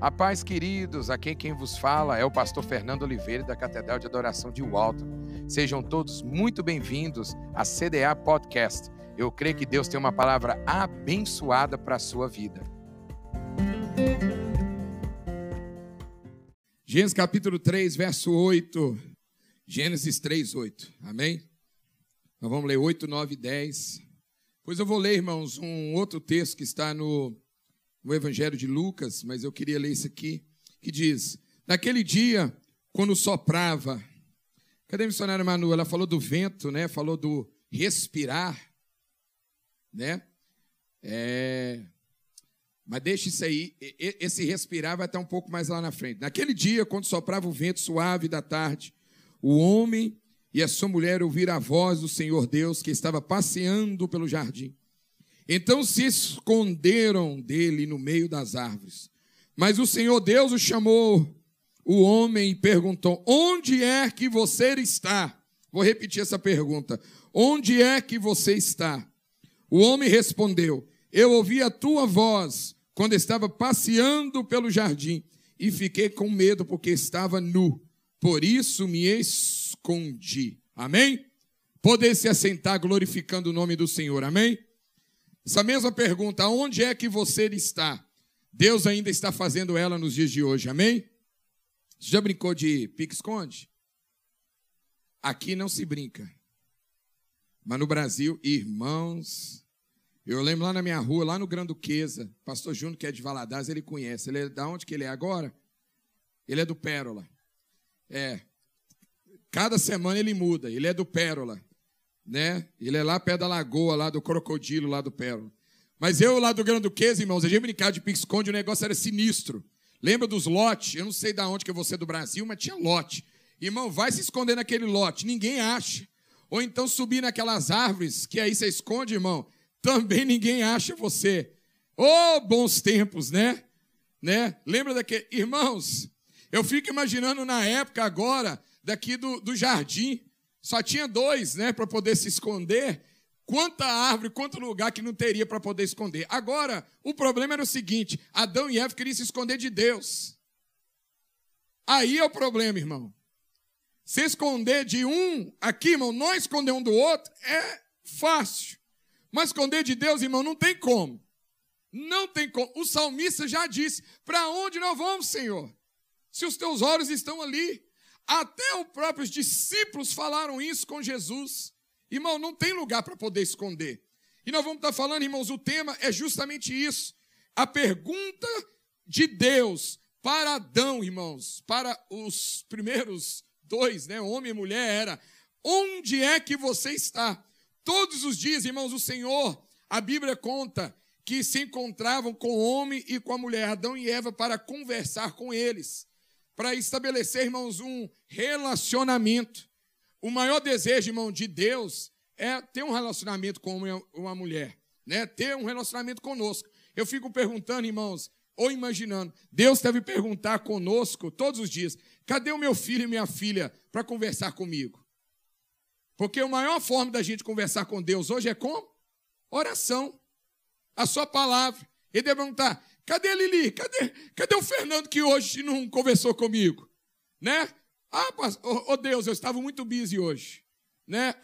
A paz, queridos, aqui quem vos fala é o pastor Fernando Oliveira da Catedral de Adoração de Walton. Sejam todos muito bem-vindos à CDA Podcast. Eu creio que Deus tem uma palavra abençoada para a sua vida. Gênesis capítulo 3, verso 8. Gênesis 3, 8. Amém? Nós vamos ler 8, 9 e 10. Pois eu vou ler, irmãos, um outro texto que está no no Evangelho de Lucas, mas eu queria ler isso aqui, que diz: Naquele dia, quando soprava. Cadê a missionária Manu? Ela falou do vento, né? Falou do respirar, né? É... Mas deixa isso aí. Esse respirar vai estar um pouco mais lá na frente. Naquele dia, quando soprava o vento suave da tarde, o homem e a sua mulher ouviram a voz do Senhor Deus que estava passeando pelo jardim. Então se esconderam dele no meio das árvores. Mas o Senhor Deus o chamou o homem e perguntou: Onde é que você está? Vou repetir essa pergunta: Onde é que você está? O homem respondeu: Eu ouvi a tua voz quando estava passeando pelo jardim e fiquei com medo porque estava nu. Por isso me escondi. Amém? Poder se assentar glorificando o nome do Senhor. Amém? Essa mesma pergunta, onde é que você está? Deus ainda está fazendo ela nos dias de hoje, amém? Você já brincou de pique-esconde? Aqui não se brinca. Mas no Brasil, irmãos, eu lembro lá na minha rua, lá no Granduquesa, pastor Júnior, que é de Valadares, ele conhece. Ele é da onde que ele é agora? Ele é do Pérola. É. Cada semana ele muda, ele é do Pérola né? Ele é lá perto da lagoa, lá do crocodilo, lá do Pérola. Mas eu lá do Grande Duquês, irmãos, a gente brincava de pique-esconde, o negócio era sinistro. Lembra dos lotes? Eu não sei de onde que você é do Brasil, mas tinha lote. Irmão, vai se esconder naquele lote, ninguém acha. Ou então subir naquelas árvores, que aí você esconde, irmão, também ninguém acha você. Oh, bons tempos, né? né? Lembra daquele. Irmãos, eu fico imaginando na época agora, daqui do, do jardim, só tinha dois, né, para poder se esconder. Quanta árvore, quanto lugar que não teria para poder esconder. Agora, o problema era o seguinte: Adão e Eva queriam se esconder de Deus. Aí é o problema, irmão. Se esconder de um aqui, irmão, não esconder um do outro, é fácil. Mas esconder de Deus, irmão, não tem como. Não tem como. O salmista já disse: Para onde nós vamos, Senhor? Se os teus olhos estão ali. Até os próprios discípulos falaram isso com Jesus. Irmão, não tem lugar para poder esconder. E nós vamos estar falando, irmãos, o tema é justamente isso. A pergunta de Deus para Adão, irmãos, para os primeiros dois, né, homem e mulher, era: onde é que você está? Todos os dias, irmãos, o Senhor, a Bíblia conta que se encontravam com o homem e com a mulher, Adão e Eva, para conversar com eles para estabelecer, irmãos, um relacionamento. O maior desejo, irmão, de Deus é ter um relacionamento com uma mulher, né? Ter um relacionamento conosco. Eu fico perguntando, irmãos, ou imaginando, Deus deve perguntar conosco todos os dias: cadê o meu filho e minha filha para conversar comigo? Porque a maior forma da gente conversar com Deus hoje é com oração, a sua palavra. Ele deve perguntar: Cadê a Lili? Cadê, cadê o Fernando que hoje não conversou comigo? Né? Ah, oh, oh Deus, eu estava muito busy hoje. Né?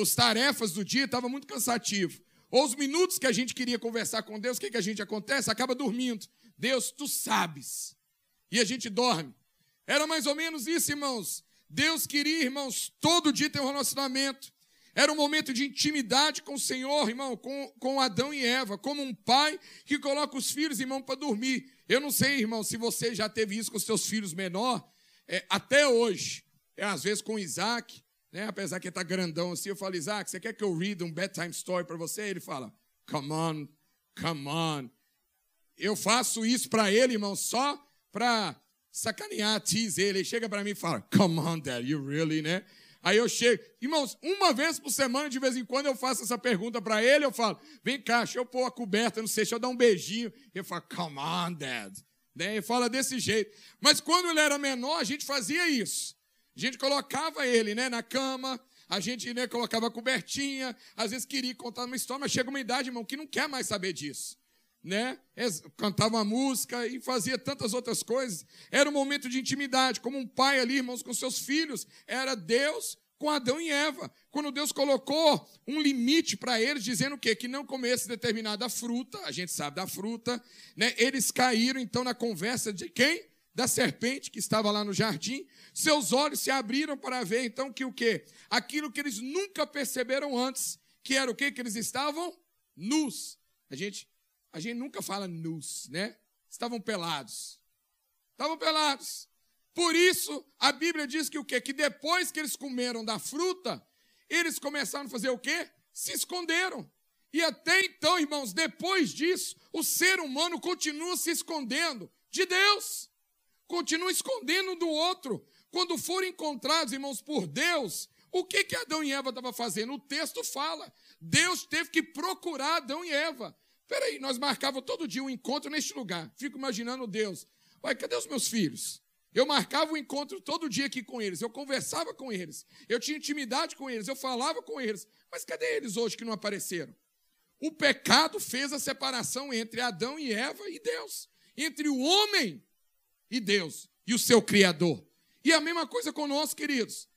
As tarefas do dia estavam muito cansativo. Ou os minutos que a gente queria conversar com Deus, o que, que a gente acontece? Acaba dormindo. Deus, tu sabes. E a gente dorme. Era mais ou menos isso, irmãos. Deus queria, irmãos, todo dia ter um relacionamento. Era um momento de intimidade com o Senhor, irmão, com, com Adão e Eva, como um pai que coloca os filhos, irmão, para dormir. Eu não sei, irmão, se você já teve isso com seus filhos menor, é, até hoje, é, às vezes com Isaac, né, apesar que ele está grandão assim, eu falo, Isaac, você quer que eu read um bedtime story para você? Ele fala, come on, come on. Eu faço isso para ele, irmão, só para sacanear, tease ele. Ele chega para mim e fala, come on, dad, you really, né? Aí eu chego, irmãos, uma vez por semana, de vez em quando, eu faço essa pergunta para ele, eu falo, vem cá, deixa eu pôr a coberta, não sei, deixa eu dar um beijinho. Ele fala, come on, dad. Né? Ele fala desse jeito. Mas quando ele era menor, a gente fazia isso. A gente colocava ele né, na cama, a gente né, colocava a cobertinha, às vezes queria contar uma história, mas chega uma idade, irmão, que não quer mais saber disso. Né? Cantava música e fazia tantas outras coisas. Era um momento de intimidade, como um pai ali, irmãos, com seus filhos. Era Deus com Adão e Eva. Quando Deus colocou um limite para eles, dizendo o quê? Que não comesse determinada fruta, a gente sabe da fruta, né? Eles caíram então na conversa de quem? Da serpente que estava lá no jardim. Seus olhos se abriram para ver então que o quê? Aquilo que eles nunca perceberam antes, que era o quê? Que eles estavam nus. A gente a gente nunca fala nus, né? Estavam pelados. Estavam pelados. Por isso, a Bíblia diz que o quê? Que depois que eles comeram da fruta, eles começaram a fazer o quê? Se esconderam. E até então, irmãos, depois disso, o ser humano continua se escondendo de Deus. Continua escondendo do outro. Quando forem encontrados, irmãos, por Deus, o que que Adão e Eva estavam fazendo? O texto fala. Deus teve que procurar Adão e Eva. Peraí, nós marcávamos todo dia um encontro neste lugar. Fico imaginando Deus. Uai, cadê os meus filhos? Eu marcava um encontro todo dia aqui com eles, eu conversava com eles, eu tinha intimidade com eles, eu falava com eles. Mas cadê eles hoje que não apareceram? O pecado fez a separação entre Adão e Eva e Deus, entre o homem e Deus e o seu Criador. E a mesma coisa conosco, queridos.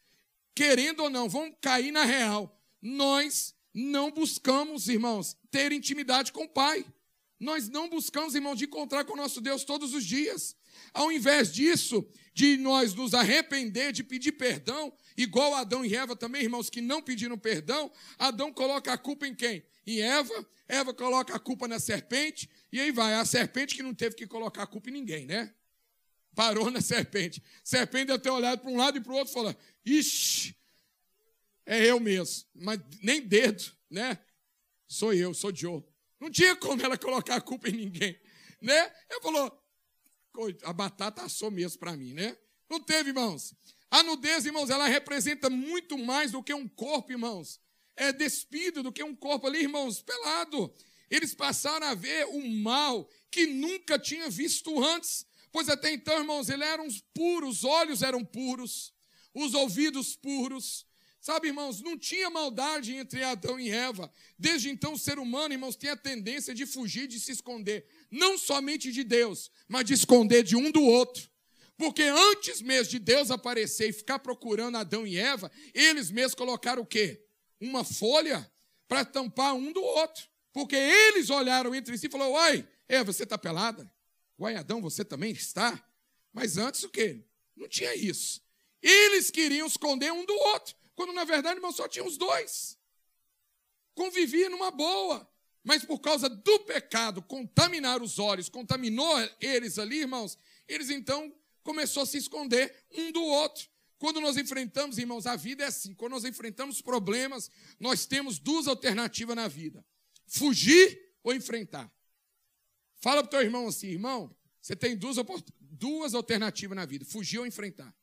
Querendo ou não, vamos cair na real. Nós não buscamos, irmãos, ter intimidade com o Pai. Nós não buscamos, irmãos, de encontrar com o nosso Deus todos os dias. Ao invés disso, de nós nos arrepender, de pedir perdão, igual Adão e Eva também, irmãos, que não pediram perdão, Adão coloca a culpa em quem? Em Eva, Eva coloca a culpa na serpente, e aí vai, a serpente que não teve que colocar a culpa em ninguém, né? Parou na serpente. Serpente deve ter olhado para um lado e para o outro e falou: Ixi, é eu mesmo. Mas nem dedo, né? Sou eu, sou Joe. Não tinha como ela colocar a culpa em ninguém, né? Ela falou, a batata assou mesmo para mim, né? Não teve, irmãos. A nudez, irmãos, ela representa muito mais do que um corpo, irmãos. É despido do que um corpo ali, irmãos, pelado. Eles passaram a ver o mal que nunca tinha visto antes. Pois até então, irmãos, eles eram puros, os olhos eram puros, os ouvidos puros, Sabe, irmãos, não tinha maldade entre Adão e Eva. Desde então, o ser humano, irmãos, tem a tendência de fugir, de se esconder. Não somente de Deus, mas de esconder de um do outro. Porque antes mesmo de Deus aparecer e ficar procurando Adão e Eva, eles mesmos colocaram o quê? Uma folha para tampar um do outro. Porque eles olharam entre si e falaram: Uai, Eva, você está pelada? Uai, Adão, você também está? Mas antes o quê? Não tinha isso. Eles queriam esconder um do outro. Quando na verdade, irmão, só tinha os dois. Convivia numa boa. Mas por causa do pecado, contaminar os olhos, contaminou eles ali, irmãos, eles então começou a se esconder um do outro. Quando nós enfrentamos, irmãos, a vida é assim. Quando nós enfrentamos problemas, nós temos duas alternativas na vida: fugir ou enfrentar. Fala para o teu irmão assim, irmão, você tem duas, duas alternativas na vida: fugir ou enfrentar.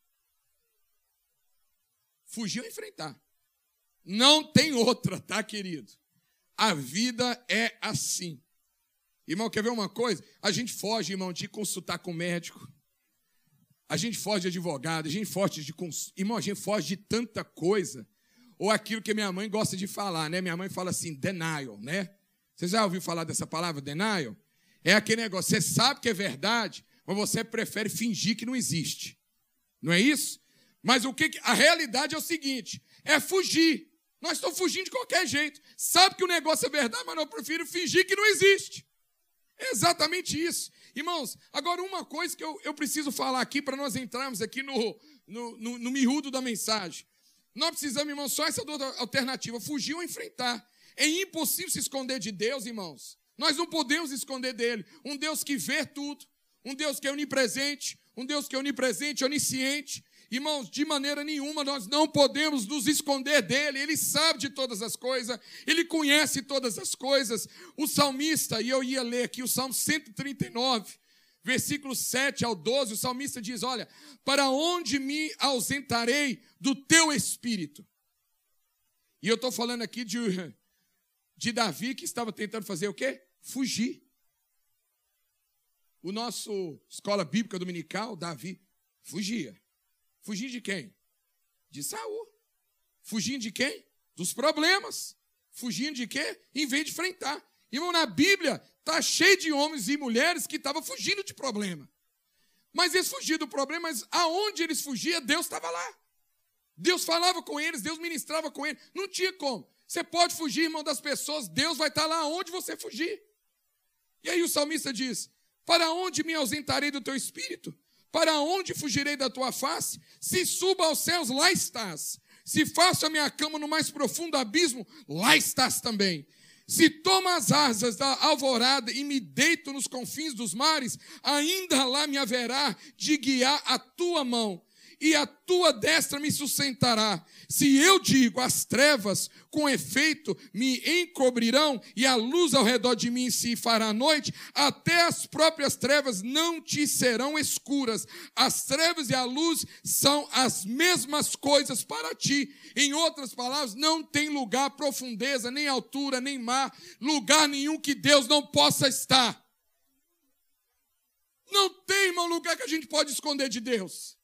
Fugir ou enfrentar. Não tem outra, tá, querido? A vida é assim. Irmão, quer ver uma coisa? A gente foge, irmão, de consultar com médico. A gente foge de advogado, a gente foge de cons... irmão, a gente foge de tanta coisa. Ou aquilo que minha mãe gosta de falar, né? Minha mãe fala assim, denial, né? Você já ouviu falar dessa palavra, denial? É aquele negócio, você sabe que é verdade, mas você prefere fingir que não existe. Não é isso? Mas o que a realidade é o seguinte: é fugir. Nós estamos fugindo de qualquer jeito. Sabe que o negócio é verdade, mas eu prefiro fingir que não existe. É exatamente isso. Irmãos, agora uma coisa que eu, eu preciso falar aqui para nós entrarmos aqui no, no, no, no miúdo da mensagem. Nós precisamos, irmãos, só essa alternativa: fugir ou enfrentar. É impossível se esconder de Deus, irmãos. Nós não podemos esconder dele. Um Deus que vê tudo, um Deus que é onipresente, um Deus que é onipresente, onisciente, Irmãos, de maneira nenhuma nós não podemos nos esconder dele, ele sabe de todas as coisas, ele conhece todas as coisas. O salmista, e eu ia ler aqui o Salmo 139, versículo 7 ao 12, o salmista diz: Olha, para onde me ausentarei do teu espírito? E eu estou falando aqui de, de Davi que estava tentando fazer o quê? Fugir. O nosso escola bíblica dominical, Davi, fugia. Fugir de quem? De Saul. Fugindo de quem? Dos problemas. Fugindo de quê? Em vez de enfrentar. Irmão, na Bíblia Está cheio de homens e mulheres que estavam fugindo de problema. Mas eles fugiam do problema, mas aonde eles fugiam, Deus estava lá. Deus falava com eles, Deus ministrava com eles. Não tinha como. Você pode fugir, irmão, das pessoas, Deus vai estar lá onde você fugir. E aí o salmista diz: Para onde me ausentarei do teu espírito? Para onde fugirei da tua face? Se suba aos céus, lá estás. Se faço a minha cama no mais profundo abismo, lá estás também. Se tomo as asas da alvorada e me deito nos confins dos mares, ainda lá me haverá de guiar a tua mão e a tua destra me sustentará. Se eu digo, as trevas, com efeito, me encobrirão, e a luz ao redor de mim se fará noite, até as próprias trevas não te serão escuras. As trevas e a luz são as mesmas coisas para ti. Em outras palavras, não tem lugar, profundeza, nem altura, nem mar, lugar nenhum que Deus não possa estar. Não tem, irmão, lugar que a gente pode esconder de Deus.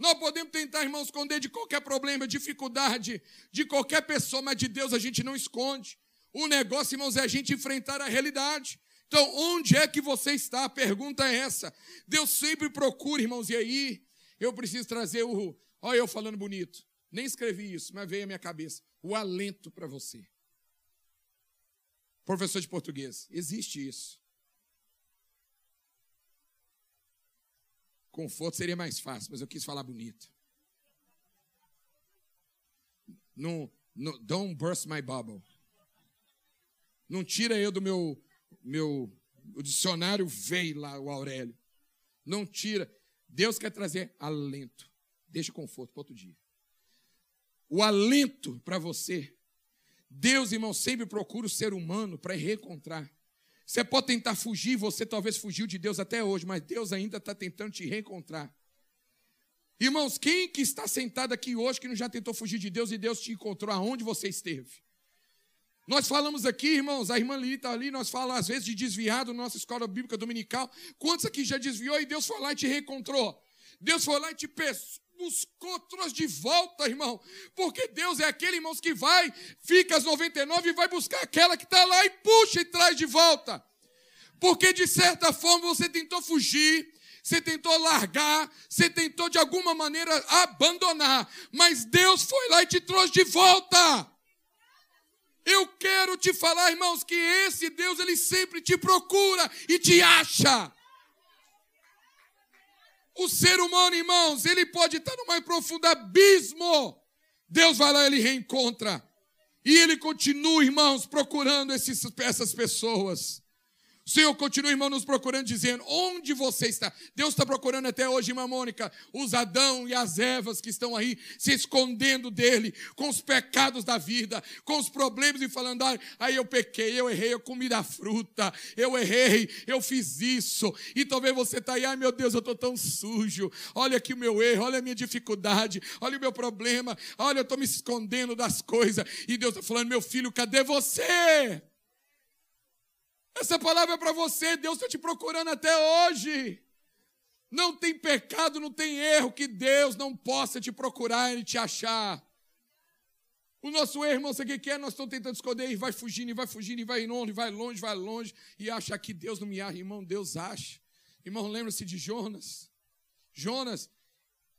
Nós podemos tentar, irmão, esconder de qualquer problema, dificuldade, de qualquer pessoa, mas de Deus a gente não esconde. O negócio, irmãos, é a gente enfrentar a realidade. Então, onde é que você está? A pergunta é essa. Deus sempre procura, irmãos, e aí eu preciso trazer o. Olha, eu falando bonito. Nem escrevi isso, mas veio à minha cabeça. O alento para você. Professor de português, existe isso. Conforto seria mais fácil, mas eu quis falar bonito. Não, não, don't burst my bubble. Não tira eu do meu, meu o dicionário veio lá, o Aurélio. Não tira. Deus quer trazer alento. Deixa conforto para outro dia. O alento para você. Deus, irmão, sempre procura o ser humano para reencontrar. Você pode tentar fugir, você talvez fugiu de Deus até hoje, mas Deus ainda está tentando te reencontrar. Irmãos, quem que está sentado aqui hoje que não já tentou fugir de Deus e Deus te encontrou aonde você esteve? Nós falamos aqui, irmãos, a irmã Lili está ali, nós falamos às vezes de desviado na nossa escola bíblica dominical. Quantos aqui já desviou e Deus foi lá e te reencontrou? Deus foi lá e te buscou, trouxe de volta, irmão. Porque Deus é aquele, irmãos, que vai, fica às 99 e vai buscar aquela que está lá e puxa e traz de volta. Porque de certa forma você tentou fugir, você tentou largar, você tentou de alguma maneira abandonar, mas Deus foi lá e te trouxe de volta. Eu quero te falar, irmãos, que esse Deus, ele sempre te procura e te acha. O ser humano, irmãos, ele pode estar no mais profundo abismo. Deus vai lá, ele reencontra. E ele continua, irmãos, procurando essas pessoas. O Senhor continua, irmão, nos procurando, dizendo: onde você está? Deus está procurando até hoje, irmã Mônica, os Adão e as Evas que estão aí se escondendo dele, com os pecados da vida, com os problemas, e falando: ah, aí eu pequei, eu errei, eu comi da fruta, eu errei, eu fiz isso. E talvez você está aí, ai meu Deus, eu estou tão sujo. Olha aqui o meu erro, olha a minha dificuldade, olha o meu problema, olha, eu estou me escondendo das coisas. E Deus está falando: meu filho, cadê você? Essa palavra é para você, Deus está te procurando até hoje. Não tem pecado, não tem erro que Deus não possa te procurar e te achar. O nosso erro, irmão, sabe o que é? Nós estamos tentando esconder e vai fugindo, e vai fugindo, e vai longe, vai longe, vai longe, e acha que Deus não me acha. Irmão, Deus acha. Irmão, lembra-se de Jonas. Jonas,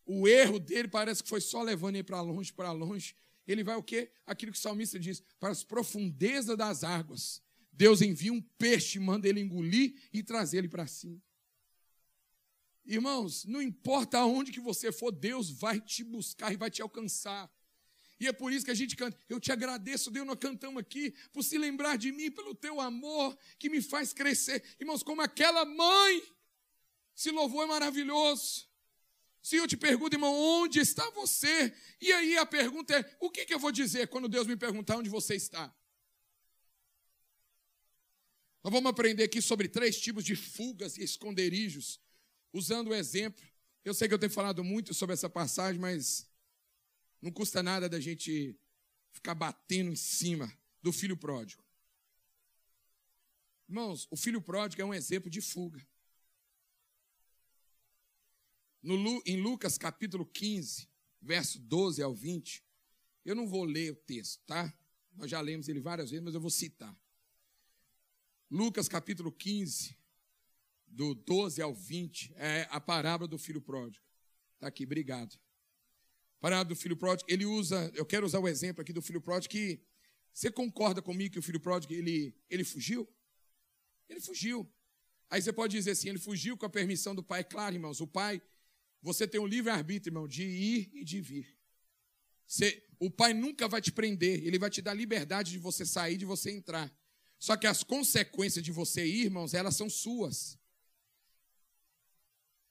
o erro dele parece que foi só levando ele para longe, para longe. Ele vai o quê? Aquilo que o salmista diz, para as profundezas das águas. Deus envia um peixe, manda ele engolir e trazer ele para cima. Irmãos, não importa aonde que você for, Deus vai te buscar e vai te alcançar. E é por isso que a gente canta. Eu te agradeço, Deus, nós cantamos aqui, por se lembrar de mim, pelo teu amor que me faz crescer. Irmãos, como aquela mãe, se louvou é maravilhoso. Se eu te pergunto, irmão, onde está você? E aí a pergunta é: o que, que eu vou dizer quando Deus me perguntar onde você está? Nós vamos aprender aqui sobre três tipos de fugas e esconderijos, usando o exemplo. Eu sei que eu tenho falado muito sobre essa passagem, mas não custa nada da gente ficar batendo em cima do filho pródigo. Irmãos, o filho pródigo é um exemplo de fuga. No, em Lucas capítulo 15, verso 12 ao 20, eu não vou ler o texto, tá? Nós já lemos ele várias vezes, mas eu vou citar. Lucas capítulo 15, do 12 ao 20, é a parábola do filho pródigo. Está aqui, obrigado. Parábola do filho pródigo, ele usa, eu quero usar o exemplo aqui do filho pródigo que você concorda comigo que o filho pródigo ele, ele fugiu? Ele fugiu. Aí você pode dizer assim, ele fugiu com a permissão do pai. Claro, irmãos, o pai, você tem um livre-arbítrio, irmão, de ir e de vir. Você, o pai nunca vai te prender, ele vai te dar liberdade de você sair, de você entrar. Só que as consequências de você ir, irmãos, elas são suas.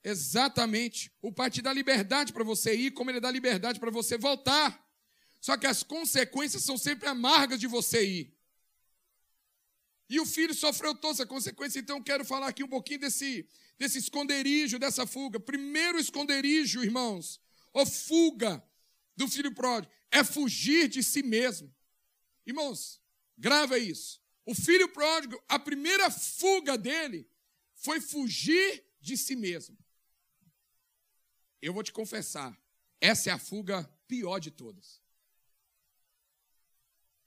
Exatamente. O pai te dá liberdade para você ir, como ele dá liberdade para você voltar. Só que as consequências são sempre amargas de você ir. E o filho sofreu toda essa consequência, então eu quero falar aqui um pouquinho desse, desse esconderijo, dessa fuga. Primeiro esconderijo, irmãos, ou fuga do filho pródigo, é fugir de si mesmo. Irmãos, grava isso. O filho pródigo, a primeira fuga dele foi fugir de si mesmo. Eu vou te confessar, essa é a fuga pior de todas.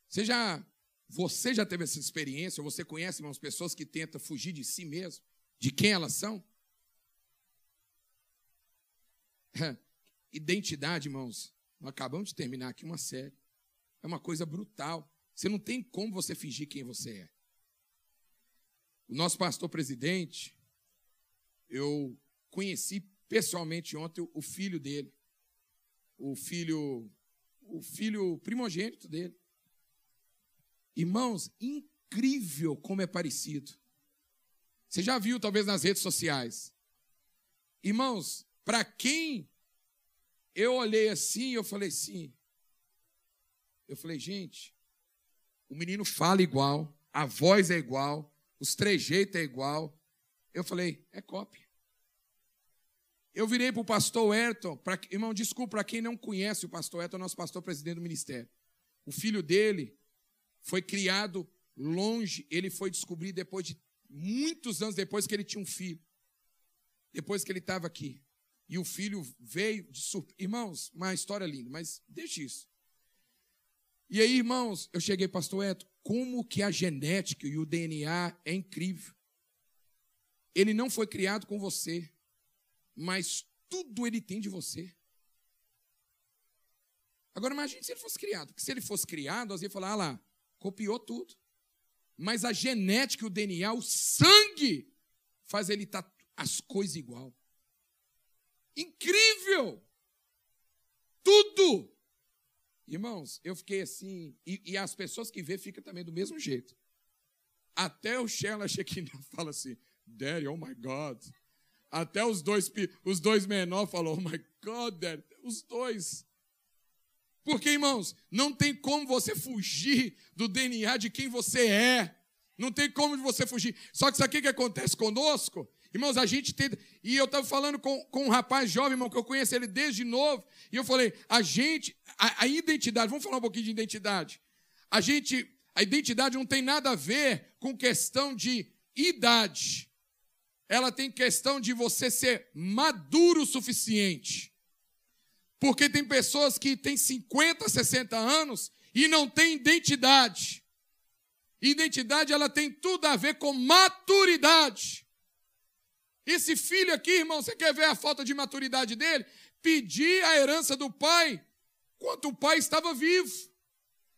Você já você já teve essa experiência? Você conhece, irmãos, pessoas que tentam fugir de si mesmo? De quem elas são? Identidade, irmãos. Nós acabamos de terminar aqui uma série. É uma coisa brutal. Você não tem como você fingir quem você é. O nosso pastor presidente, eu conheci pessoalmente ontem o filho dele. O filho, o filho primogênito dele. Irmãos, incrível como é parecido. Você já viu, talvez, nas redes sociais. Irmãos, para quem eu olhei assim, eu falei assim. Eu falei, gente, o menino fala igual, a voz é igual, os trejeitos é igual. Eu falei, é cópia. Eu virei para o pastor Ayrton, pra, irmão, desculpa para quem não conhece o pastor Ayrton, nosso pastor presidente do ministério. O filho dele foi criado longe, ele foi descobrir depois de muitos anos depois que ele tinha um filho. Depois que ele estava aqui. E o filho veio de surpresa. Irmãos, uma história linda, mas deixa isso. E aí, irmãos, eu cheguei, pastor Eto, como que a genética e o DNA é incrível. Ele não foi criado com você, mas tudo ele tem de você. Agora imagine se ele fosse criado. Porque se ele fosse criado, nós ia falar, ah lá, copiou tudo. Mas a genética, o DNA, o sangue, faz ele estar tá as coisas igual. Incrível! Tudo! Irmãos, eu fiquei assim, e, e as pessoas que vê ficam também do mesmo jeito. Até o Sheila Shekinah fala assim, Daddy, oh my God. Até os dois, os dois menores falam, oh my God, Daddy. Os dois. Porque, irmãos, não tem como você fugir do DNA de quem você é. Não tem como você fugir. Só que sabe o que acontece conosco? Irmãos, a gente tem. E eu estava falando com, com um rapaz jovem, irmão, que eu conheço ele desde novo. E eu falei, a gente, a, a identidade, vamos falar um pouquinho de identidade. A gente, a identidade não tem nada a ver com questão de idade. Ela tem questão de você ser maduro o suficiente. Porque tem pessoas que têm 50, 60 anos e não têm identidade. Identidade ela tem tudo a ver com maturidade. Esse filho aqui, irmão, você quer ver a falta de maturidade dele? Pedir a herança do pai quando o pai estava vivo.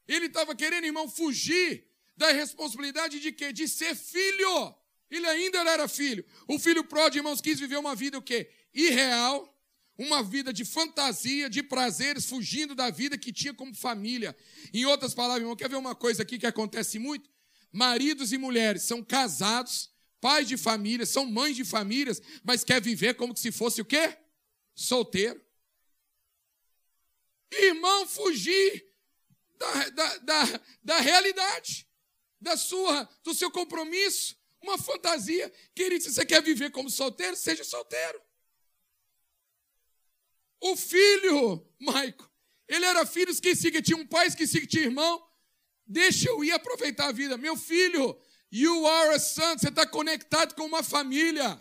Ele estava querendo, irmão, fugir da responsabilidade de quê? De ser filho. Ele ainda era filho. O filho pródigo, irmãos, quis viver uma vida o quê? Irreal, uma vida de fantasia, de prazeres, fugindo da vida que tinha como família. Em outras palavras, irmão, quer ver uma coisa aqui que acontece muito? Maridos e mulheres são casados, pais de família, são mães de famílias, mas quer viver como se fosse o quê? Solteiro. Irmão, fugir da, da, da, da realidade, da sua, do seu compromisso, uma fantasia. Querido, se você quer viver como solteiro, seja solteiro. O filho, Maico, ele era filho, esqueci que tinha um pai, esqueci que tinha irmão. Deixa eu ir aproveitar a vida. Meu filho, you are a son, você está conectado com uma família.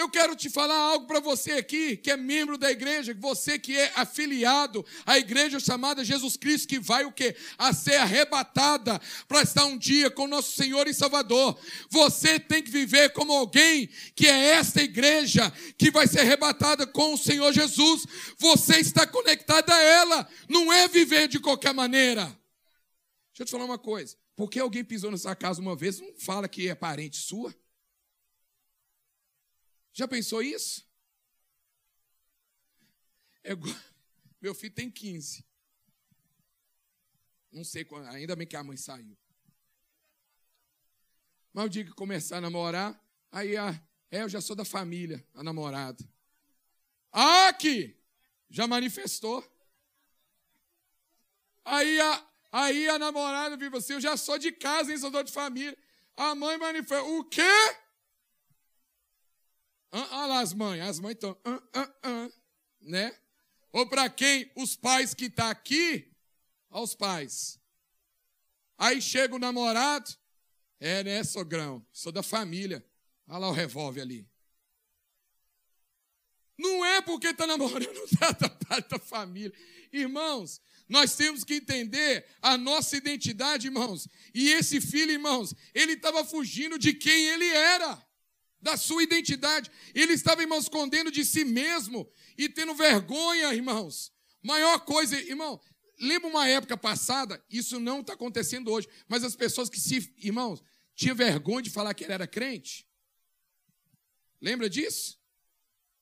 Eu quero te falar algo para você aqui, que é membro da igreja, você que é afiliado à igreja chamada Jesus Cristo, que vai o quê? A ser arrebatada para estar um dia com nosso Senhor e Salvador. Você tem que viver como alguém que é esta igreja que vai ser arrebatada com o Senhor Jesus. Você está conectado a ela, não é viver de qualquer maneira. Deixa eu te falar uma coisa. Porque alguém pisou na sua casa uma vez, não fala que é parente sua? Já pensou isso? É, meu filho tem 15. Não sei quando, ainda bem que a mãe saiu. Mas o dia que começar a namorar, aí a, é, eu já sou da família, a namorada. Ah, aqui! Já manifestou. Aí a, aí a namorada viu assim, eu já sou de casa, hein, sou de família. A mãe manifestou. O quê? Olha ah, lá as mães, as mães estão, ah, ah, ah, né? Ou para quem? Os pais que estão tá aqui, aos pais. Aí chega o namorado, é, né, sogrão? Sou da família. Olha lá o revólver ali. Não é porque está namorando tá da da família. Irmãos, nós temos que entender a nossa identidade, irmãos. E esse filho, irmãos, ele estava fugindo de quem ele era da sua identidade. Ele estava, irmãos, escondendo de si mesmo e tendo vergonha, irmãos. Maior coisa, irmão, lembra uma época passada, isso não está acontecendo hoje, mas as pessoas que se, irmãos, tinham vergonha de falar que ele era crente. Lembra disso?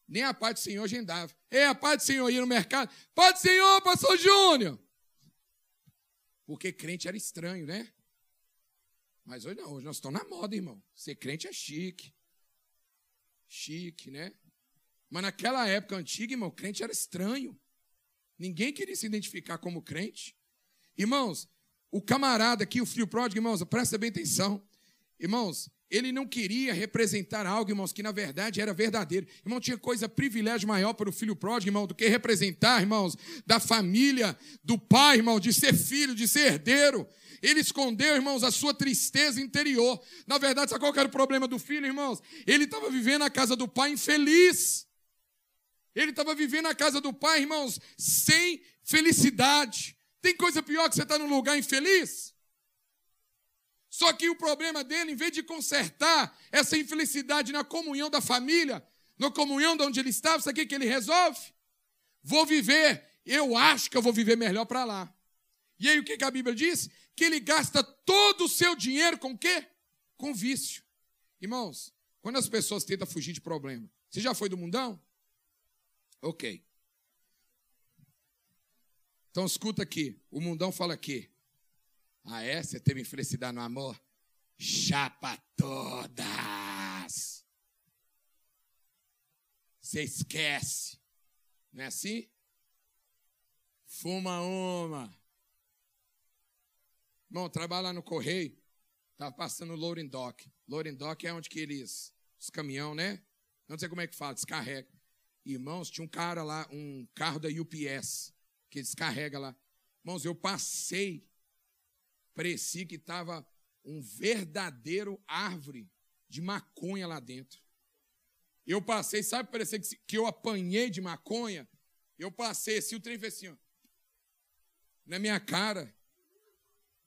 Nem a paz do Senhor agendava. É, a paz do Senhor ia no mercado. Paz do Senhor, pastor Júnior. Porque crente era estranho, né? Mas hoje não, hoje nós estamos na moda, irmão. Ser crente é chique chique, né? Mas naquela época antiga, irmão, crente era estranho. Ninguém queria se identificar como crente. Irmãos, o camarada aqui, o filho pródigo, irmãos, presta bem atenção. Irmãos, ele não queria representar algo, irmãos, que na verdade era verdadeiro. Irmão, tinha coisa, privilégio maior para o filho pródigo, irmão, do que representar, irmãos, da família, do pai, irmão, de ser filho, de ser herdeiro. Ele escondeu, irmãos, a sua tristeza interior. Na verdade, sabe qual era o problema do filho, irmãos? Ele estava vivendo na casa do pai infeliz. Ele estava vivendo na casa do pai, irmãos, sem felicidade. Tem coisa pior que você estar tá num lugar infeliz? Só que o problema dele, em vez de consertar essa infelicidade na comunhão da família, na comunhão de onde ele estava, sabe o que ele resolve? Vou viver, eu acho que eu vou viver melhor para lá. E aí o que a Bíblia diz? que ele gasta todo o seu dinheiro com o quê? Com vício. Irmãos, quando as pessoas tentam fugir de problema, você já foi do mundão? Ok. Então escuta aqui, o mundão fala aqui. Ah, é? Você teve infelicidade no amor? Chapa todas. Você esquece. Não é assim? Fuma uma. Irmão, trabalha no Correio. Estava passando o loading dock. Loading dock é onde que eles, os caminhão, né? Não sei como é que fala, descarrega. Irmãos, tinha um cara lá, um carro da UPS, que descarrega lá. Irmãos, eu passei, parecia que estava um verdadeiro árvore de maconha lá dentro. Eu passei, sabe, parecia que, que eu apanhei de maconha. Eu passei assim, o trem fez assim, ó, na minha cara.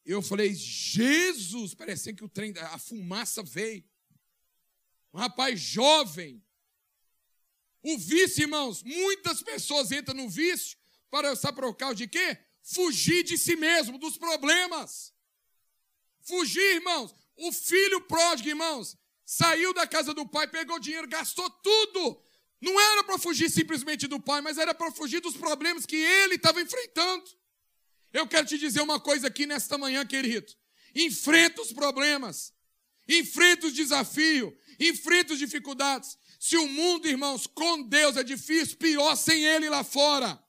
Eu falei, Jesus, parecia que o trem, a fumaça veio. Um rapaz jovem. O vício, irmãos, muitas pessoas entram no vício para, sabe por causa de quê? Fugir de si mesmo, dos problemas. Fugir, irmãos. O filho pródigo, irmãos, saiu da casa do pai, pegou dinheiro, gastou tudo. Não era para fugir simplesmente do pai, mas era para fugir dos problemas que ele estava enfrentando. Eu quero te dizer uma coisa aqui nesta manhã, querido. Enfrenta os problemas, enfrenta os desafios, enfrenta as dificuldades. Se o mundo, irmãos, com Deus é difícil, pior sem Ele lá fora.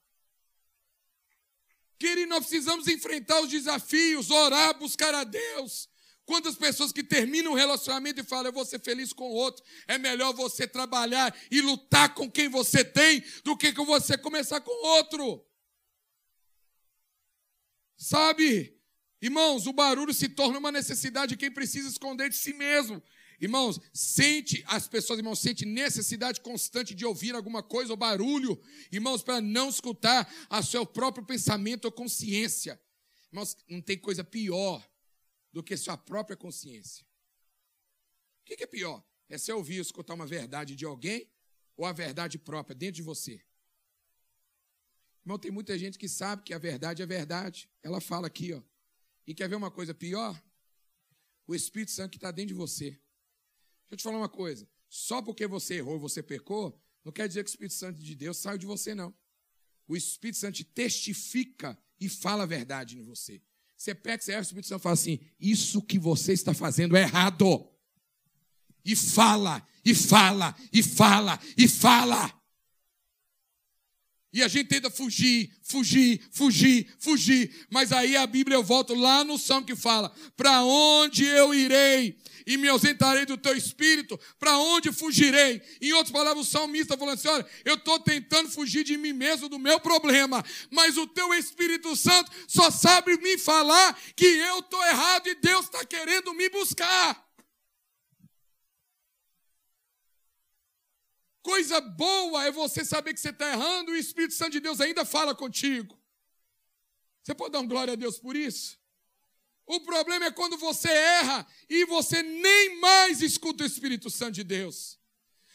Querido, nós precisamos enfrentar os desafios, orar, buscar a Deus. Quantas pessoas que terminam um relacionamento e falam, eu vou ser feliz com o outro, é melhor você trabalhar e lutar com quem você tem do que com você começar com outro. Sabe? Irmãos, o barulho se torna uma necessidade de quem precisa esconder de si mesmo. Irmãos, sente, as pessoas, irmãos, sente necessidade constante de ouvir alguma coisa ou barulho, irmãos, para não escutar a seu próprio pensamento ou consciência. Irmãos, não tem coisa pior do que sua própria consciência. O que é pior? É você ouvir escutar uma verdade de alguém ou a verdade própria dentro de você? Irmão, tem muita gente que sabe que a verdade é verdade. Ela fala aqui, ó. E quer ver uma coisa pior? O Espírito Santo que está dentro de você. Eu te falar uma coisa. Só porque você errou, você pecou, não quer dizer que o Espírito Santo de Deus saiu de você, não. O Espírito Santo te testifica e fala a verdade em você. Você pega, você erra, o Espírito Santo fala assim: Isso que você está fazendo é errado. E fala, e fala, e fala, e fala. E a gente tenta fugir, fugir, fugir, fugir. Mas aí a Bíblia eu volto lá no Salmo que fala: Para onde eu irei? E me ausentarei do teu espírito, para onde fugirei? Em outras palavras, o salmista falando assim: olha, eu estou tentando fugir de mim mesmo, do meu problema, mas o teu Espírito Santo só sabe me falar que eu estou errado e Deus está querendo me buscar. Coisa boa é você saber que você está errando e o Espírito Santo de Deus ainda fala contigo. Você pode dar um glória a Deus por isso? O problema é quando você erra e você nem mais escuta o Espírito Santo de Deus.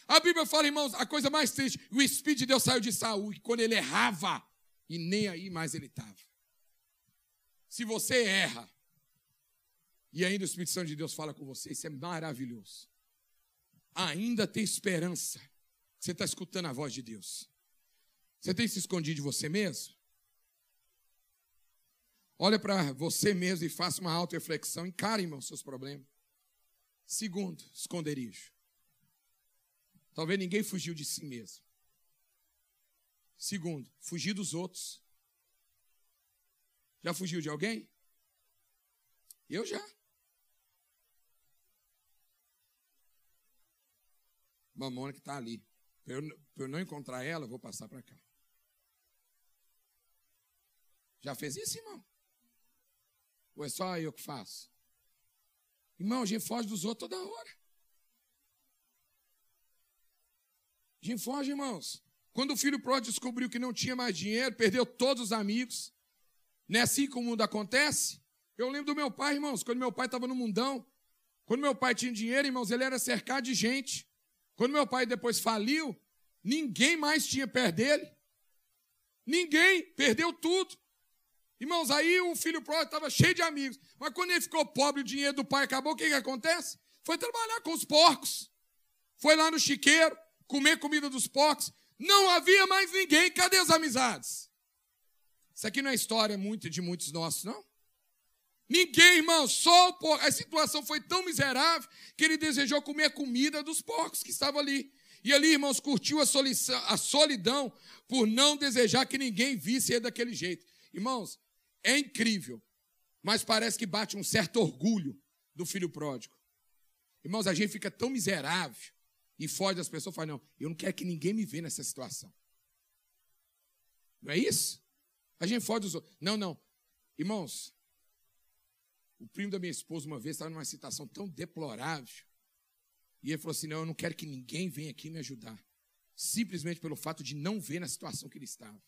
A Bíblia fala, irmãos, a coisa mais triste, o Espírito de Deus saiu de Saul quando ele errava e nem aí mais ele estava. Se você erra e ainda o Espírito Santo de Deus fala com você, isso é maravilhoso. Ainda tem esperança você está escutando a voz de Deus? Você tem se escondido de você mesmo? Olha para você mesmo e faça uma auto-reflexão. Encare, irmão, seus problemas. Segundo, esconderijo. Talvez ninguém fugiu de si mesmo. Segundo, fugir dos outros. Já fugiu de alguém? Eu já. Mamona que está ali. Para eu, eu não encontrar ela, eu vou passar para cá. Já fez isso, irmão? Ou é só eu que faço? Irmão, a gente foge dos outros toda hora. A gente foge, irmãos. Quando o filho pródigo descobriu que não tinha mais dinheiro, perdeu todos os amigos. Não é assim que o mundo acontece? Eu lembro do meu pai, irmãos, quando meu pai estava no mundão. Quando meu pai tinha dinheiro, irmãos, ele era cercado de gente. Quando meu pai depois faliu, ninguém mais tinha perto dele. Ninguém, perdeu tudo. Irmãos, aí o filho pródigo estava cheio de amigos. Mas quando ele ficou pobre, o dinheiro do pai acabou, o que, que acontece? Foi trabalhar com os porcos. Foi lá no chiqueiro, comer comida dos porcos. Não havia mais ninguém. Cadê as amizades? Isso aqui não é história muito de muitos nossos, não? Ninguém, irmão, só o porco. A situação foi tão miserável que ele desejou comer a comida dos porcos que estavam ali. E ali, irmãos, curtiu a solidão por não desejar que ninguém visse ele daquele jeito. Irmãos, é incrível, mas parece que bate um certo orgulho do filho pródigo. Irmãos, a gente fica tão miserável e foge das pessoas e fala: não, eu não quero que ninguém me vê nessa situação. Não é isso? A gente foge dos outros. Não, não. Irmãos, o primo da minha esposa, uma vez, estava numa situação tão deplorável. E ele falou assim: Não, eu não quero que ninguém venha aqui me ajudar. Simplesmente pelo fato de não ver na situação que ele estava.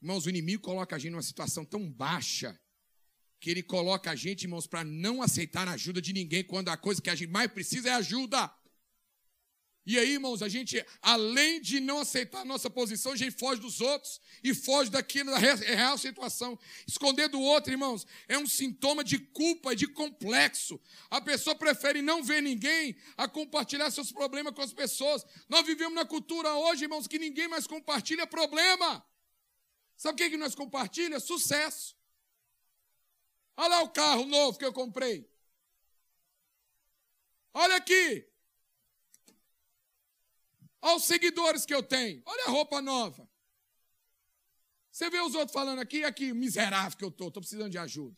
Irmãos, o inimigo coloca a gente numa situação tão baixa que ele coloca a gente, irmãos, para não aceitar a ajuda de ninguém quando a coisa que a gente mais precisa é ajuda. E aí, irmãos, a gente, além de não aceitar a nossa posição, a gente foge dos outros e foge daquilo, da real situação. Esconder do outro, irmãos, é um sintoma de culpa de complexo. A pessoa prefere não ver ninguém a compartilhar seus problemas com as pessoas. Nós vivemos na cultura hoje, irmãos, que ninguém mais compartilha problema. Sabe o que, que nós compartilhamos? Sucesso. Olha lá o carro novo que eu comprei. Olha aqui, Olha os seguidores que eu tenho. Olha a roupa nova. Você vê os outros falando aqui, aqui, miserável que eu estou, estou precisando de ajuda.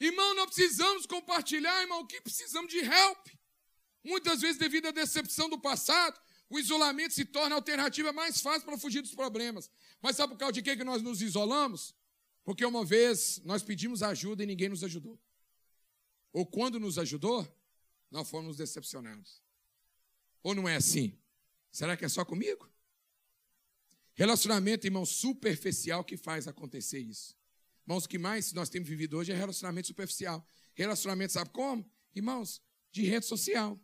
Irmão, nós precisamos compartilhar, irmão, o que precisamos de help. Muitas vezes, devido à decepção do passado, o isolamento se torna a alternativa mais fácil para fugir dos problemas. Mas sabe por causa de que nós nos isolamos? Porque uma vez nós pedimos ajuda e ninguém nos ajudou. Ou quando nos ajudou, nós fomos decepcionados. Ou não é assim? Será que é só comigo? Relacionamento, irmão, superficial que faz acontecer isso. Irmãos, o que mais nós temos vivido hoje é relacionamento superficial. Relacionamento, sabe como? Irmãos, de rede social.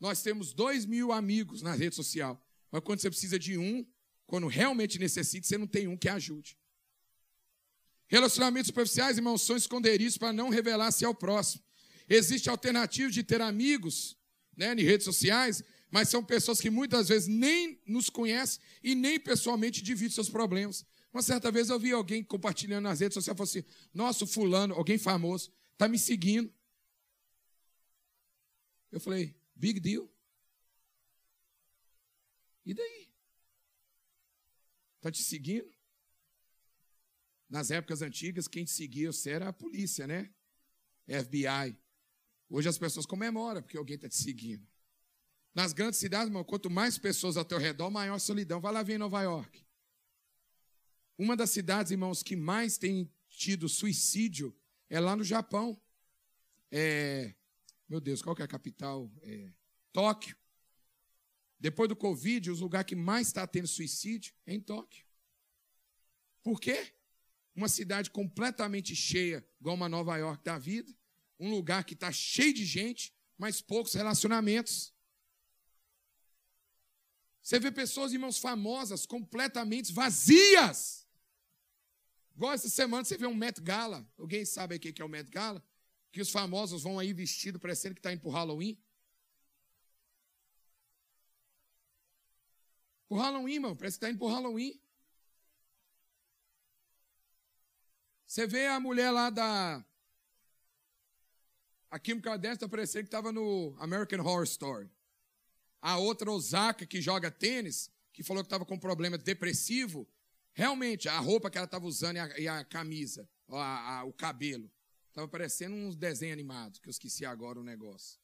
Nós temos dois mil amigos na rede social. Mas quando você precisa de um, quando realmente necessita, você não tem um que ajude. Relacionamentos superficiais, irmãos, são esconderijos para não revelar-se ao próximo. Existe alternativa de ter amigos né, em redes sociais, mas são pessoas que muitas vezes nem nos conhecem e nem pessoalmente dividem seus problemas. Uma certa vez eu vi alguém compartilhando nas redes sociais e falou assim: Nossa, fulano, alguém famoso, está me seguindo. Eu falei, big deal. E daí? Está te seguindo? Nas épocas antigas, quem te seguia você era a polícia, né? FBI. Hoje as pessoas comemoram porque alguém está te seguindo. Nas grandes cidades, irmão, quanto mais pessoas ao teu redor, maior a solidão. Vai lá ver em Nova York. Uma das cidades, irmãos, que mais tem tido suicídio é lá no Japão. É, meu Deus, qual que é a capital? É, Tóquio. Depois do Covid, o lugar que mais está tendo suicídio é em Tóquio. Por quê? Uma cidade completamente cheia, igual uma Nova York da vida. Um lugar que está cheio de gente, mas poucos relacionamentos. Você vê pessoas, irmãos, famosas, completamente vazias. Igual essa semana você vê um Met Gala. Alguém sabe o que é o Met Gala? Que os famosos vão aí vestido parecendo que está indo para o Halloween. Por Halloween, irmão, parece que está indo para o Halloween. Você vê a mulher lá da. A Kim Kardashian está parecendo que estava no American Horror Story. A outra, Osaka, que joga tênis, que falou que estava com problema depressivo. Realmente, a roupa que ela estava usando e a, e a camisa, a, a, o cabelo, estava parecendo uns desenhos animados, que eu esqueci agora o negócio.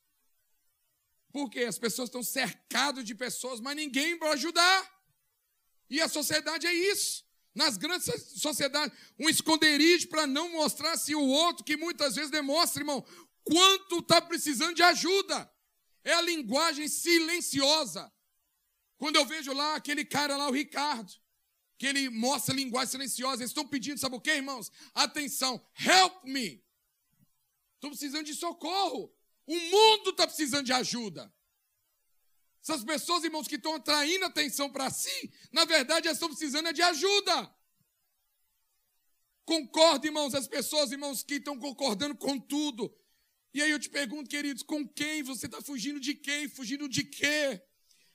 Porque as pessoas estão cercadas de pessoas, mas ninguém para ajudar. E a sociedade é isso. Nas grandes sociedades, um esconderijo para não mostrar-se o outro, que muitas vezes demonstra, irmão, quanto está precisando de ajuda. É a linguagem silenciosa. Quando eu vejo lá aquele cara lá, o Ricardo, que ele mostra linguagem silenciosa, eles estão pedindo, sabe o que, irmãos? Atenção, help me. Estou precisando de socorro. O mundo está precisando de ajuda. Essas pessoas, irmãos, que estão atraindo atenção para si, na verdade, elas estão precisando de ajuda. Concordo, irmãos, as pessoas, irmãos, que estão concordando com tudo. E aí eu te pergunto, queridos, com quem você está fugindo de quem? Fugindo de quê?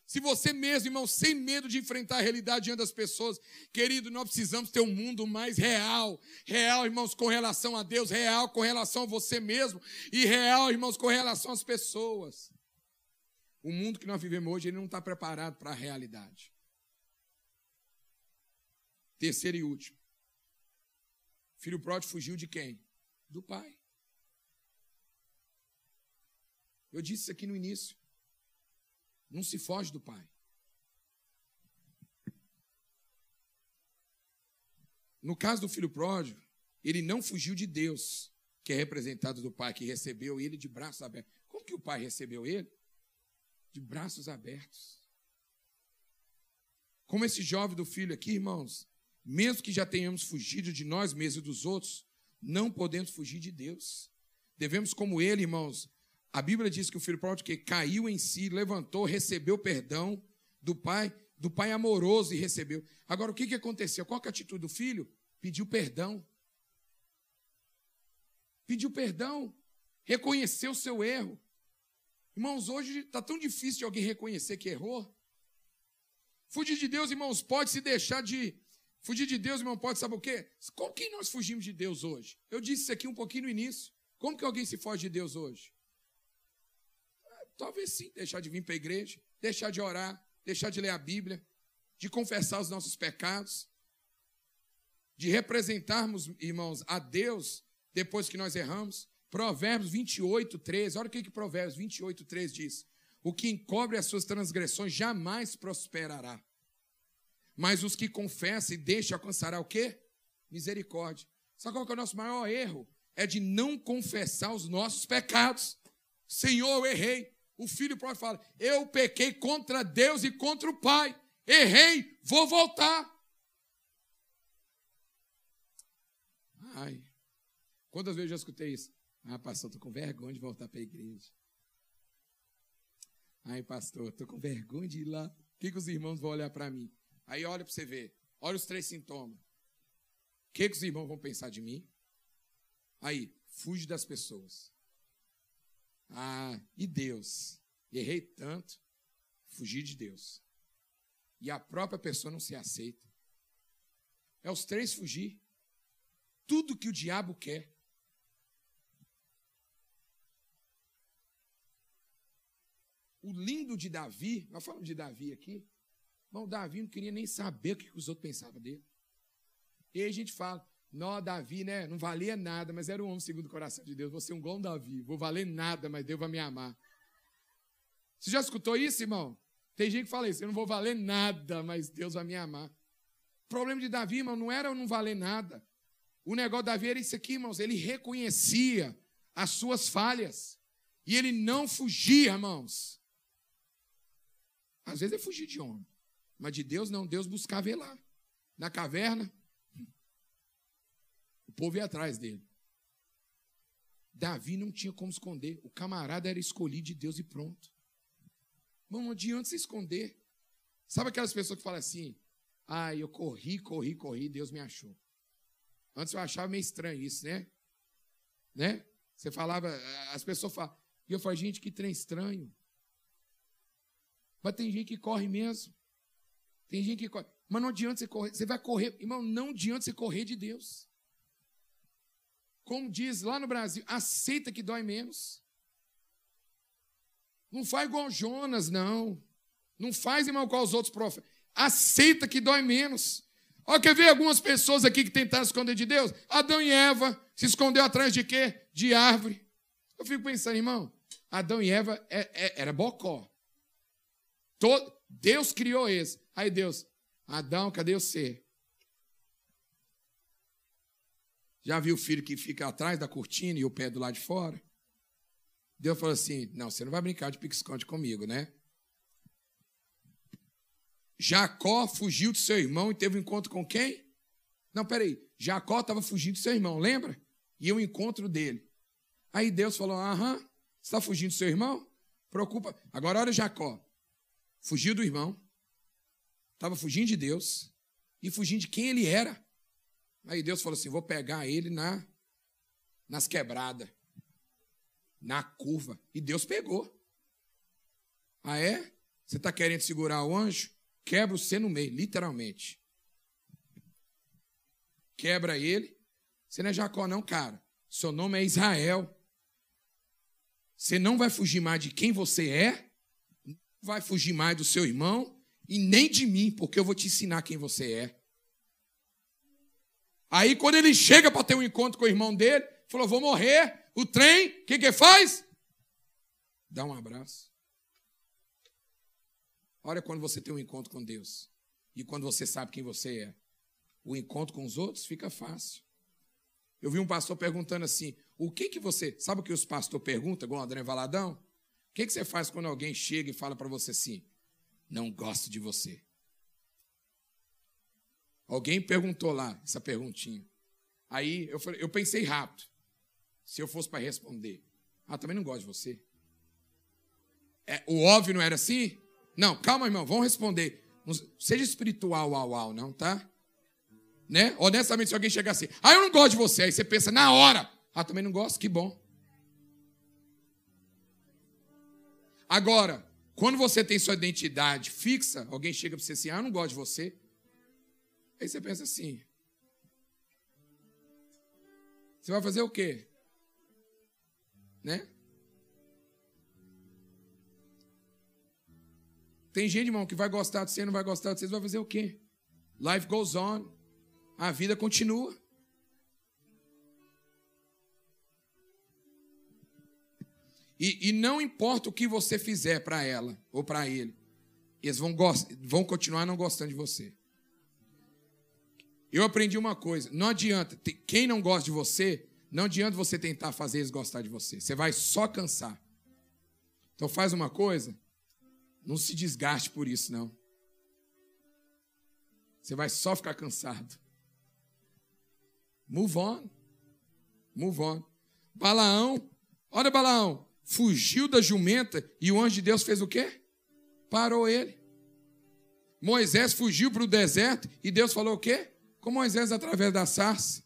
Se você mesmo, irmão, sem medo de enfrentar a realidade diante das pessoas, querido, nós precisamos ter um mundo mais real. Real, irmãos, com relação a Deus, real com relação a você mesmo e real, irmãos, com relação às pessoas. O mundo que nós vivemos hoje, ele não está preparado para a realidade. Terceiro e último. Filho pródigo fugiu de quem? Do pai. Eu disse isso aqui no início. Não se foge do Pai. No caso do filho pródigo, ele não fugiu de Deus, que é representado do Pai, que recebeu ele de braços abertos. Como que o Pai recebeu ele? De braços abertos. Como esse jovem do filho aqui, irmãos, mesmo que já tenhamos fugido de nós mesmos e dos outros, não podemos fugir de Deus. Devemos, como ele, irmãos, a Bíblia diz que o filho pródigo que caiu em si, levantou, recebeu perdão do pai, do pai amoroso e recebeu. Agora, o que, que aconteceu? Qual que é a atitude do filho? Pediu perdão. Pediu perdão. Reconheceu seu erro. Irmãos, hoje está tão difícil de alguém reconhecer que errou. Fugir de Deus, irmãos, pode se deixar de. Fugir de Deus, irmão, pode saber o quê? Como que nós fugimos de Deus hoje? Eu disse isso aqui um pouquinho no início. Como que alguém se foge de Deus hoje? Talvez sim, deixar de vir para a igreja, deixar de orar, deixar de ler a Bíblia, de confessar os nossos pecados, de representarmos, irmãos, a Deus depois que nós erramos. Provérbios 28, 13. Olha o que, que Provérbios 28, 13 diz. O que encobre as suas transgressões jamais prosperará. Mas os que confessam e deixam alcançará o quê? Misericórdia. Sabe qual é o nosso maior erro? É de não confessar os nossos pecados. Senhor, eu errei. O filho pode falar: Eu pequei contra Deus e contra o Pai. Errei, vou voltar. Ai, quantas vezes eu já escutei isso? Ah, pastor, estou com vergonha de voltar para a igreja. Ai, pastor, estou com vergonha de ir lá. O que, que os irmãos vão olhar para mim? Aí olha para você ver. Olha os três sintomas. O que, que os irmãos vão pensar de mim? Aí, fuge das pessoas. Ah, e Deus? Errei tanto, fugir de Deus. E a própria pessoa não se aceita. É os três fugir. Tudo que o diabo quer. O lindo de Davi, nós falamos de Davi aqui, mas o Davi não queria nem saber o que os outros pensavam dele. E aí a gente fala, não, Davi, né? Não valia nada, mas era um homem segundo o coração de Deus. Você é um um Davi. Vou valer nada, mas Deus vai me amar. Você já escutou isso, irmão? Tem gente que fala isso. Eu não vou valer nada, mas Deus vai me amar. O problema de Davi, irmão, não era eu não valer nada. O negócio de Davi era isso aqui, irmãos. Ele reconhecia as suas falhas. E ele não fugia, irmãos. Às vezes é fugir de homem. Mas de Deus não, Deus buscava ele lá. Na caverna, povo ia atrás dele. Davi não tinha como esconder. O camarada era escolhido de Deus e pronto. Irmão, não adianta se esconder. Sabe aquelas pessoas que falam assim: ah, eu corri, corri, corri, Deus me achou. Antes eu achava meio estranho isso, né? Né? Você falava, as pessoas falam. E eu falei, gente, que trem estranho. Mas tem gente que corre mesmo. Tem gente que corre. Mas não adianta você correr. Você vai correr. Irmão, não adianta você correr de Deus. Como diz lá no Brasil, aceita que dói menos. Não faz igual Jonas, não. Não faz, irmão, com os outros profetas. Aceita que dói menos. Ó, quer ver algumas pessoas aqui que tentaram esconder de Deus? Adão e Eva se escondeu atrás de quê? De árvore. Eu fico pensando, irmão, Adão e Eva é, é, era bocó. Todo, Deus criou esse. Aí Deus, Adão, cadê você? Já viu o filho que fica atrás da cortina e o pé do lado de fora? Deus falou assim: Não, você não vai brincar de pique-esconde comigo, né? Jacó fugiu de seu irmão e teve um encontro com quem? Não, peraí. Jacó estava fugindo de seu irmão, lembra? E o encontro dele. Aí Deus falou: Aham, você está fugindo do seu irmão? Preocupa. Agora olha Jacó fugiu do irmão, estava fugindo de Deus e fugindo de quem ele era. Aí Deus falou assim: vou pegar ele na nas quebradas, na curva. E Deus pegou. Ah, é? Você está querendo segurar o anjo? Quebra você no meio, literalmente. Quebra ele. Você não é Jacó, não, cara. Seu nome é Israel. Você não vai fugir mais de quem você é vai fugir mais do seu irmão e nem de mim, porque eu vou te ensinar quem você é. Aí, quando ele chega para ter um encontro com o irmão dele, falou: Vou morrer. O trem, o que, que faz? Dá um abraço. Olha quando você tem um encontro com Deus e quando você sabe quem você é. O encontro com os outros fica fácil. Eu vi um pastor perguntando assim: o que que você. Sabe o que os pastores perguntam, igual o André Valadão? que, que você faz quando alguém chega e fala para você assim: não gosto de você? Alguém perguntou lá essa perguntinha. Aí eu, falei, eu pensei rápido. Se eu fosse para responder, ah, também não gosto de você. É, o óbvio não era assim? Não, calma, irmão, vamos responder. Não seja espiritual, uau, uau, não, tá? Né? Honestamente, se alguém chegar assim, ah, eu não gosto de você, aí você pensa na hora, ah, também não gosto, que bom. Agora, quando você tem sua identidade fixa, alguém chega para você assim, ah, eu não gosto de você. Aí você pensa assim, você vai fazer o quê? Né? Tem gente, irmão, que vai gostar de você, não vai gostar de você, vai fazer o quê? Life goes on. A vida continua. E, e não importa o que você fizer para ela ou para ele, eles vão, vão continuar não gostando de você. Eu aprendi uma coisa: não adianta, quem não gosta de você, não adianta você tentar fazer eles gostar de você. Você vai só cansar. Então faz uma coisa, não se desgaste por isso, não. Você vai só ficar cansado. Move on. Move on. Balaão, olha Balaão, fugiu da jumenta e o anjo de Deus fez o quê? Parou ele. Moisés fugiu para o deserto e Deus falou o quê? Com Moisés através da sarça.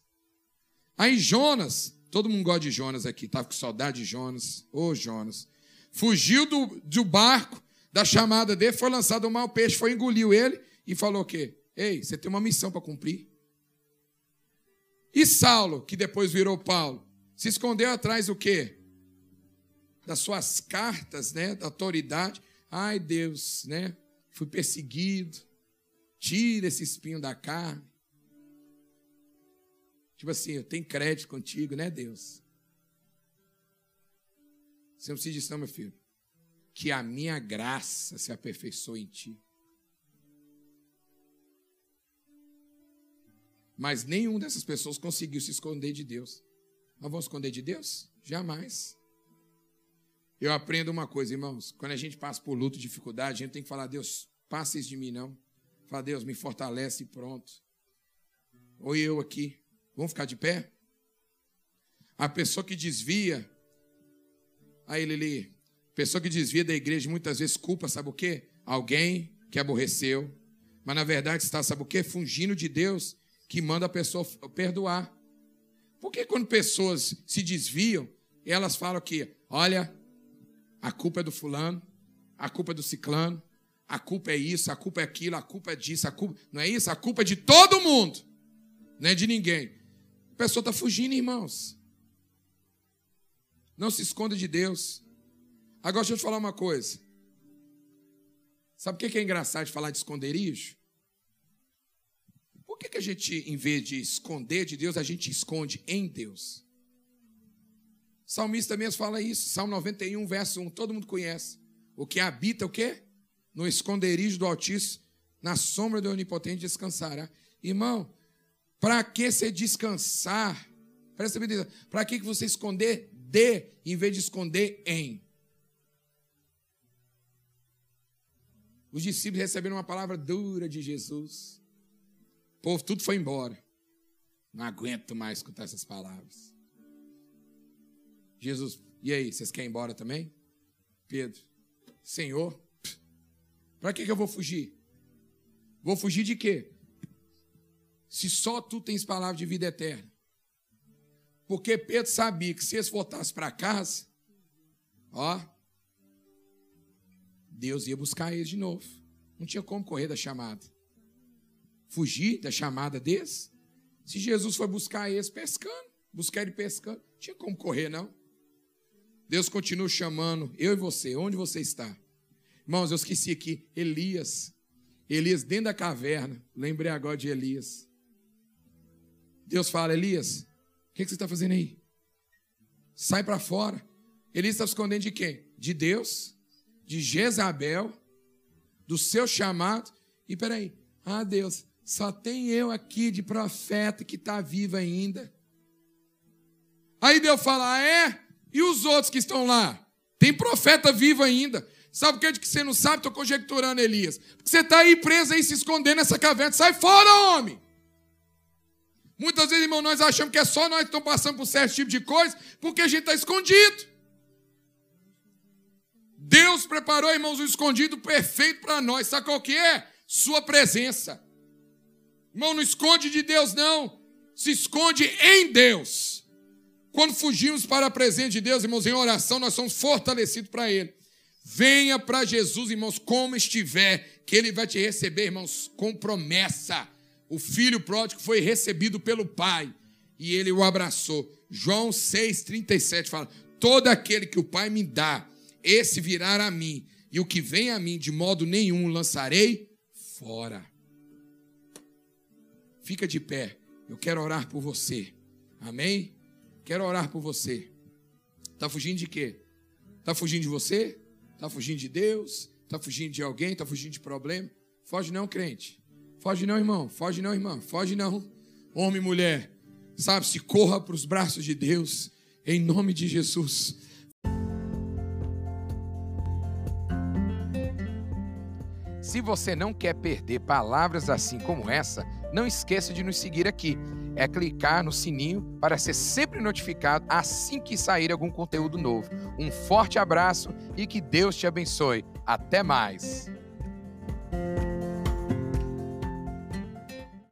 Aí Jonas, todo mundo gosta de Jonas aqui, estava com saudade de Jonas. Ô oh, Jonas. Fugiu do, do barco, da chamada dele, foi lançado um mau peixe, foi engoliu ele e falou o quê? Ei, você tem uma missão para cumprir. E Saulo, que depois virou Paulo, se escondeu atrás do quê? Das suas cartas, né, da autoridade. Ai, Deus, né? Fui perseguido. Tira esse espinho da carne. Tipo assim, eu tenho crédito contigo, né, Deus? Você não precisa disso, não, meu filho. Que a minha graça se aperfeiçoe em ti. Mas nenhum dessas pessoas conseguiu se esconder de Deus. Nós vamos esconder de Deus? Jamais. Eu aprendo uma coisa, irmãos. Quando a gente passa por luto, dificuldade, a gente tem que falar, Deus, passa isso de mim, não. Fala, Deus, me fortalece e pronto. Ou eu aqui. Vamos ficar de pé? A pessoa que desvia. Aí, Lili. Pessoa que desvia da igreja muitas vezes culpa, sabe o quê? Alguém que aborreceu. Mas na verdade está, sabe o quê? Fungindo de Deus que manda a pessoa perdoar. Porque quando pessoas se desviam, elas falam que, olha, a culpa é do fulano, a culpa é do ciclano, a culpa é isso, a culpa é aquilo, a culpa é disso, a culpa. Não é isso? A culpa é de todo mundo, não é de ninguém. Pessoa está fugindo, irmãos. Não se esconda de Deus. Agora deixa eu te falar uma coisa. Sabe o que é engraçado de falar de esconderijo? Por que, que a gente, em vez de esconder de Deus, a gente esconde em Deus? O salmista mesmo fala isso, Salmo 91, verso 1, todo mundo conhece. O que habita o quê? No esconderijo do Altíssimo, na sombra do Onipotente descansará. Irmão, para que você descansar? Presta atenção. Para que você esconder de, em vez de esconder em? Os discípulos receberam uma palavra dura de Jesus. O povo tudo foi embora. Não aguento mais escutar essas palavras. Jesus, e aí, vocês querem ir embora também? Pedro, Senhor, para que, que eu vou fugir? Vou fugir de quê? Se só tu tens palavra de vida eterna. Porque Pedro sabia que se eles voltassem para casa, ó, Deus ia buscar eles de novo. Não tinha como correr da chamada fugir da chamada deles? Se Jesus foi buscar eles pescando, buscar ele pescando, não tinha como correr, não. Deus continua chamando eu e você, onde você está? Irmãos, eu esqueci aqui, Elias. Elias dentro da caverna. Lembrei agora de Elias. Deus fala, Elias, o que, você está fazendo aí? Sai para fora. Elias está escondendo de quem? De Deus, de Jezabel, do seu chamado. E peraí, ah, Deus, só tem eu aqui de profeta que está vivo ainda. Aí Deus fala: ah, é? E os outros que estão lá? Tem profeta vivo ainda. Sabe o que, é que você não sabe? Estou conjecturando, Elias. Porque você está aí preso aí, se escondendo nessa caverna. Sai fora, homem! Muitas vezes, irmão, nós achamos que é só nós que estamos passando por certo tipo de coisa, porque a gente está escondido. Deus preparou, irmãos, o escondido perfeito para nós. Sabe qual que é? Sua presença. Irmão, não esconde de Deus, não. Se esconde em Deus. Quando fugimos para a presença de Deus, irmãos, em oração, nós somos fortalecidos para Ele. Venha para Jesus, irmãos, como estiver, que Ele vai te receber, irmãos, com promessa. O filho pródigo foi recebido pelo Pai e ele o abraçou. João 6,37 fala: Todo aquele que o Pai me dá, esse virá a mim, e o que vem a mim, de modo nenhum lançarei fora. Fica de pé. Eu quero orar por você. Amém? Quero orar por você. Está fugindo de quê? Está fugindo de você? Está fugindo de Deus? Está fugindo de alguém? Está fugindo de problema? Foge não, crente. Foge não, irmão. Foge não, irmã. Foge não. Homem e mulher. Sabe, se corra para os braços de Deus. Em nome de Jesus. Se você não quer perder palavras assim como essa, não esqueça de nos seguir aqui. É clicar no sininho para ser sempre notificado assim que sair algum conteúdo novo. Um forte abraço e que Deus te abençoe. Até mais!